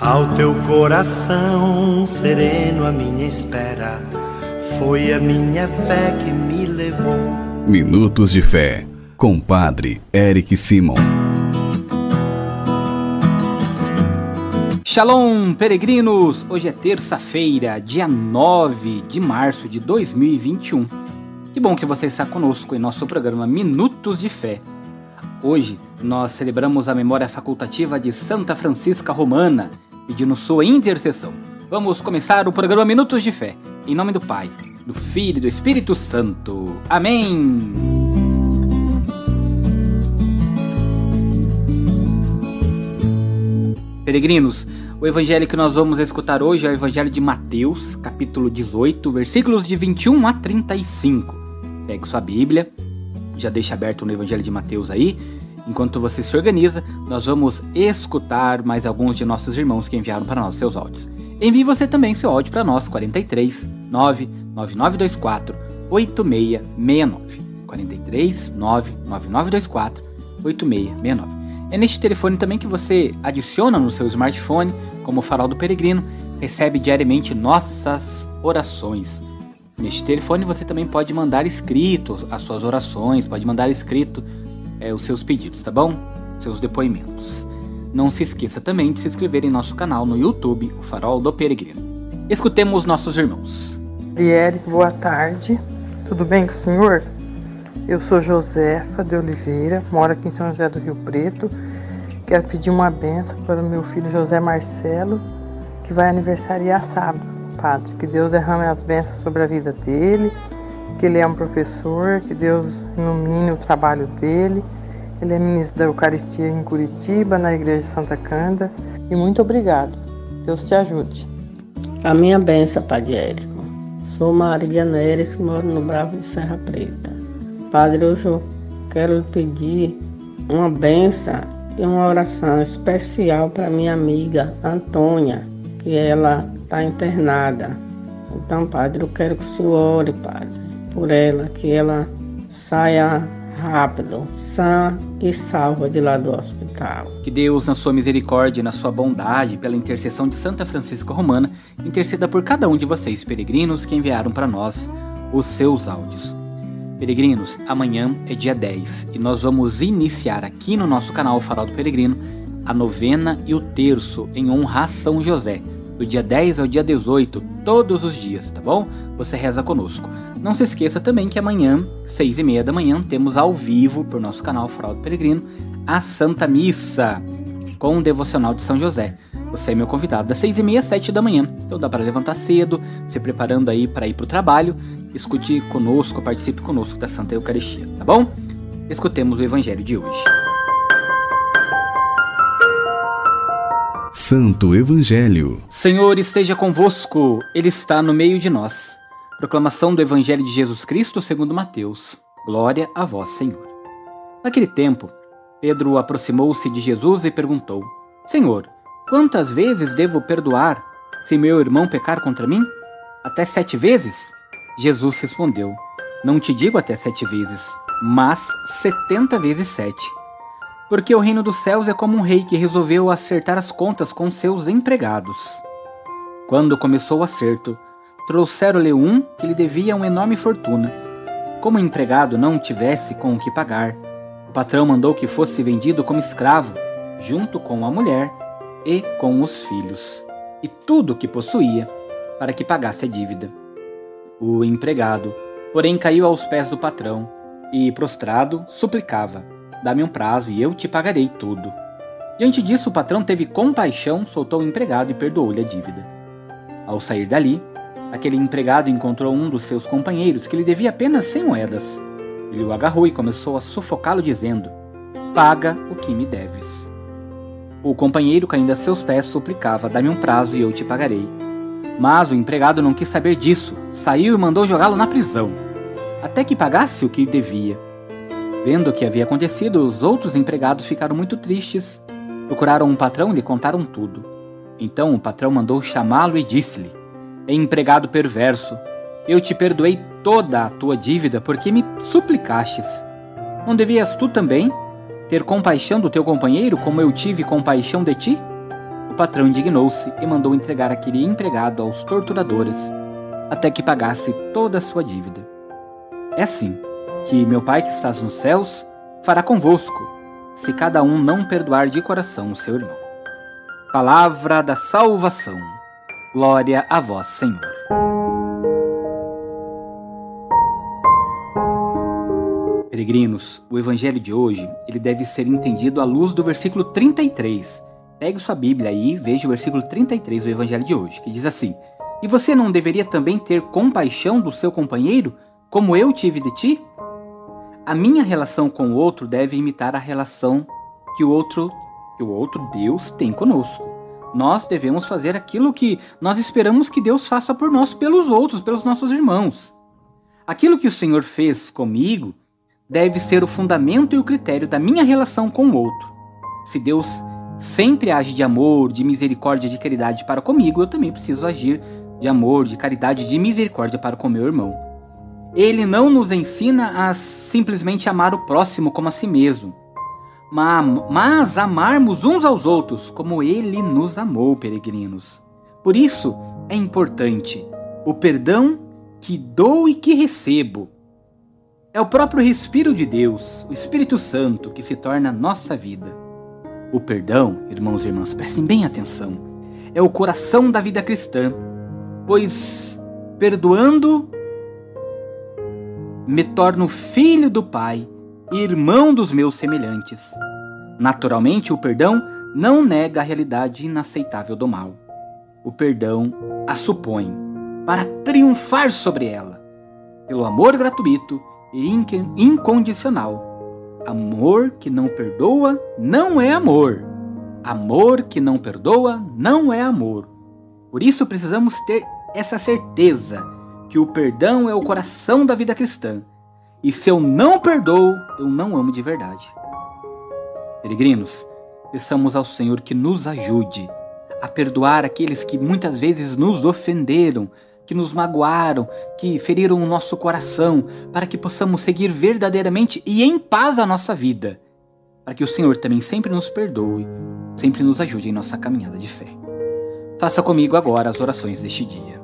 Ao teu coração sereno, a minha espera foi a minha fé que me levou. Minutos de Fé, com Padre Eric Simon. Shalom, peregrinos! Hoje é terça-feira, dia 9 de março de 2021. Que bom que você está conosco em nosso programa Minutos de Fé. Hoje nós celebramos a memória facultativa de Santa Francisca Romana, pedindo sua intercessão. Vamos começar o programa Minutos de Fé, em nome do Pai, do Filho e do Espírito Santo. Amém! Peregrinos, o evangelho que nós vamos escutar hoje é o evangelho de Mateus, capítulo 18, versículos de 21 a 35. Pegue sua Bíblia, já deixa aberto no evangelho de Mateus aí Enquanto você se organiza, nós vamos escutar mais alguns de nossos irmãos que enviaram para nós seus áudios. Envie você também seu áudio para nós, 43 99924 8669. 43 99924 8669. É neste telefone também que você adiciona no seu smartphone, como o farol do peregrino, recebe diariamente nossas orações. Neste telefone você também pode mandar escrito as suas orações, pode mandar escrito é, os seus pedidos, tá bom? Seus depoimentos. Não se esqueça também de se inscrever em nosso canal no YouTube, O Farol do Peregrino. Escutemos nossos irmãos. Eric, boa tarde. Tudo bem com o senhor? Eu sou Josefa de Oliveira, moro aqui em São José do Rio Preto. Quero pedir uma benção para o meu filho José Marcelo, que vai aniversariar sábado. Padre, que Deus derrame as bênçãos sobre a vida dele, que ele é um professor, que Deus ilumine o trabalho dele ele é ministro da Eucaristia em Curitiba, na Igreja de Santa Canda. E muito obrigado. Deus te ajude. A minha benção, Padre Érico. Sou Maria Neres, moro no Bravo de Serra Preta. Padre, hoje eu quero lhe pedir uma benção e uma oração especial para minha amiga Antônia, que ela está internada. Então, Padre, eu quero que o Senhor ore, Padre, por ela, que ela saia rápido, sã e salva de lá do hospital. Que Deus, na sua misericórdia e na sua bondade, pela intercessão de Santa Francisca Romana, interceda por cada um de vocês, peregrinos, que enviaram para nós os seus áudios. Peregrinos, amanhã é dia 10 e nós vamos iniciar aqui no nosso canal Farol do Peregrino a novena e o terço em honra a São José, do dia 10 ao dia 18, todos os dias, tá bom? Você reza conosco. Não se esqueça também que amanhã, seis e meia da manhã, temos ao vivo por nosso canal Fraude Peregrino a Santa Missa com o devocional de São José. Você é meu convidado das seis e meia às sete da manhã. Então dá para levantar cedo, se preparando aí para ir para o trabalho. Escute conosco, participe conosco da Santa Eucaristia, tá bom? Escutemos o Evangelho de hoje. Santo Evangelho. Senhor esteja convosco, Ele está no meio de nós. Proclamação do Evangelho de Jesus Cristo segundo Mateus. Glória a vós, Senhor. Naquele tempo, Pedro aproximou-se de Jesus e perguntou: Senhor, quantas vezes devo perdoar se meu irmão pecar contra mim? Até sete vezes? Jesus respondeu: Não te digo até sete vezes, mas setenta vezes sete. Porque o reino dos céus é como um rei que resolveu acertar as contas com seus empregados. Quando começou o acerto, trouxeram-lhe um que lhe devia uma enorme fortuna. Como o empregado não tivesse com o que pagar, o patrão mandou que fosse vendido como escravo, junto com a mulher e com os filhos, e tudo o que possuía, para que pagasse a dívida. O empregado, porém, caiu aos pés do patrão e, prostrado, suplicava: Dá-me um prazo e eu te pagarei tudo. Diante disso, o patrão teve compaixão, soltou o empregado e perdoou-lhe a dívida. Ao sair dali, Aquele empregado encontrou um dos seus companheiros que lhe devia apenas cem moedas. Ele o agarrou e começou a sufocá-lo, dizendo: Paga o que me deves. O companheiro, caindo a seus pés, suplicava: Dá-me um prazo e eu te pagarei. Mas o empregado não quis saber disso, saiu e mandou jogá-lo na prisão, até que pagasse o que devia. Vendo o que havia acontecido, os outros empregados ficaram muito tristes. Procuraram um patrão e lhe contaram tudo. Então o patrão mandou chamá-lo e disse-lhe: empregado perverso, eu te perdoei toda a tua dívida porque me suplicastes. Não devias tu também ter compaixão do teu companheiro como eu tive compaixão de ti? O patrão indignou-se e mandou entregar aquele empregado aos torturadores até que pagasse toda a sua dívida. É assim que meu Pai que estás nos céus fará convosco, se cada um não perdoar de coração o seu irmão. Palavra da salvação. Glória a vós, Senhor. Peregrinos, o evangelho de hoje, ele deve ser entendido à luz do versículo 33. Pegue sua Bíblia aí e veja o versículo 33 do evangelho de hoje, que diz assim: E você não deveria também ter compaixão do seu companheiro, como eu tive de ti? A minha relação com o outro deve imitar a relação que o outro que o outro Deus tem conosco. Nós devemos fazer aquilo que nós esperamos que Deus faça por nós, pelos outros, pelos nossos irmãos. Aquilo que o Senhor fez comigo deve ser o fundamento e o critério da minha relação com o outro. Se Deus sempre age de amor, de misericórdia, de caridade para comigo, eu também preciso agir de amor, de caridade, de misericórdia para com meu irmão. Ele não nos ensina a simplesmente amar o próximo como a si mesmo mas amarmos uns aos outros como ele nos amou, peregrinos. Por isso é importante o perdão que dou e que recebo. É o próprio Respiro de Deus, o Espírito Santo, que se torna nossa vida. O perdão, irmãos e irmãs, prestem bem atenção, é o coração da vida cristã, pois perdoando me torno filho do Pai irmão dos meus semelhantes. Naturalmente, o perdão não nega a realidade inaceitável do mal. O perdão a supõe para triunfar sobre ela, pelo amor gratuito e incondicional. Amor que não perdoa não é amor. Amor que não perdoa não é amor. Por isso precisamos ter essa certeza que o perdão é o coração da vida cristã e se eu não perdoo, eu não amo de verdade. Peregrinos, peçamos ao Senhor que nos ajude a perdoar aqueles que muitas vezes nos ofenderam, que nos magoaram, que feriram o nosso coração, para que possamos seguir verdadeiramente e em paz a nossa vida. Para que o Senhor também sempre nos perdoe, sempre nos ajude em nossa caminhada de fé. Faça comigo agora as orações deste dia.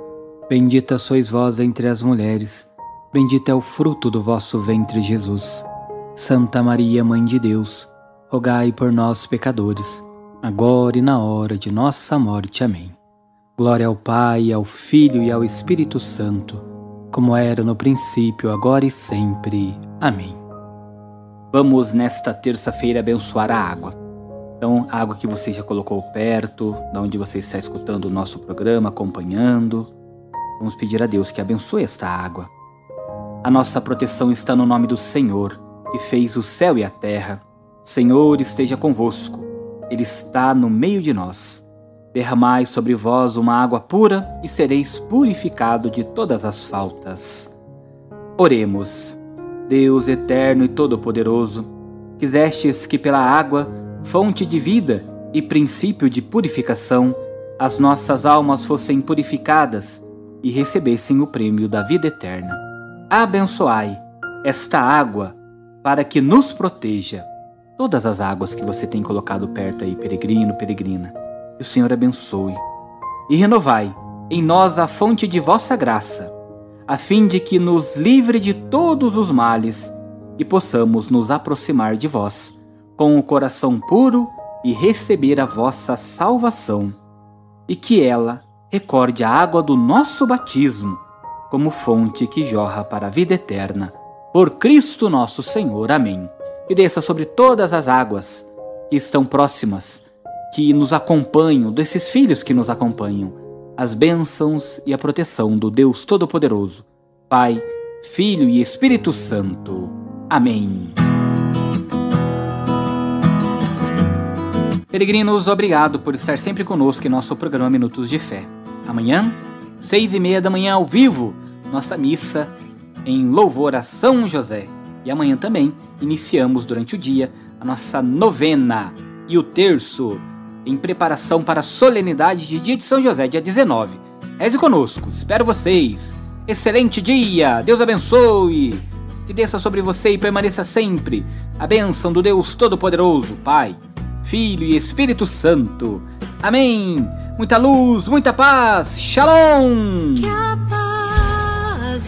Bendita sois vós entre as mulheres, bendito é o fruto do vosso ventre, Jesus. Santa Maria, Mãe de Deus, rogai por nós, pecadores, agora e na hora de nossa morte. Amém. Glória ao Pai, ao Filho e ao Espírito Santo, como era no princípio, agora e sempre. Amém. Vamos nesta terça-feira abençoar a água. Então, a água que você já colocou perto, da onde você está escutando o nosso programa, acompanhando Vamos pedir a Deus que abençoe esta água. A nossa proteção está no nome do Senhor, que fez o céu e a terra. O Senhor esteja convosco, Ele está no meio de nós. Derramai sobre vós uma água pura e sereis purificado de todas as faltas. Oremos. Deus eterno e todo-poderoso, quisestes que pela água, fonte de vida e princípio de purificação, as nossas almas fossem purificadas e recebessem o prêmio da vida eterna. Abençoai esta água para que nos proteja. Todas as águas que você tem colocado perto aí, peregrino, peregrina, que o Senhor abençoe. E renovai em nós a fonte de vossa graça, a fim de que nos livre de todos os males e possamos nos aproximar de vós com o coração puro e receber a vossa salvação, e que ela recorde a água do nosso batismo como fonte que jorra para a vida eterna. Por Cristo nosso Senhor. Amém. E desça sobre todas as águas que estão próximas, que nos acompanham, desses filhos que nos acompanham, as bênçãos e a proteção do Deus Todo-Poderoso, Pai, Filho e Espírito Santo. Amém. Peregrinos, obrigado por estar sempre conosco em nosso programa Minutos de Fé. Amanhã, seis e meia da manhã ao vivo, nossa missa em louvor a São José. E amanhã também iniciamos durante o dia a nossa novena e o terço em preparação para a solenidade de dia de São José, dia 19. Reze conosco, espero vocês. Excelente dia, Deus abençoe. Que desça sobre você e permaneça sempre a bênção do Deus Todo-Poderoso, Pai, Filho e Espírito Santo. Amém. Muita luz, muita paz. Shalom. Que a paz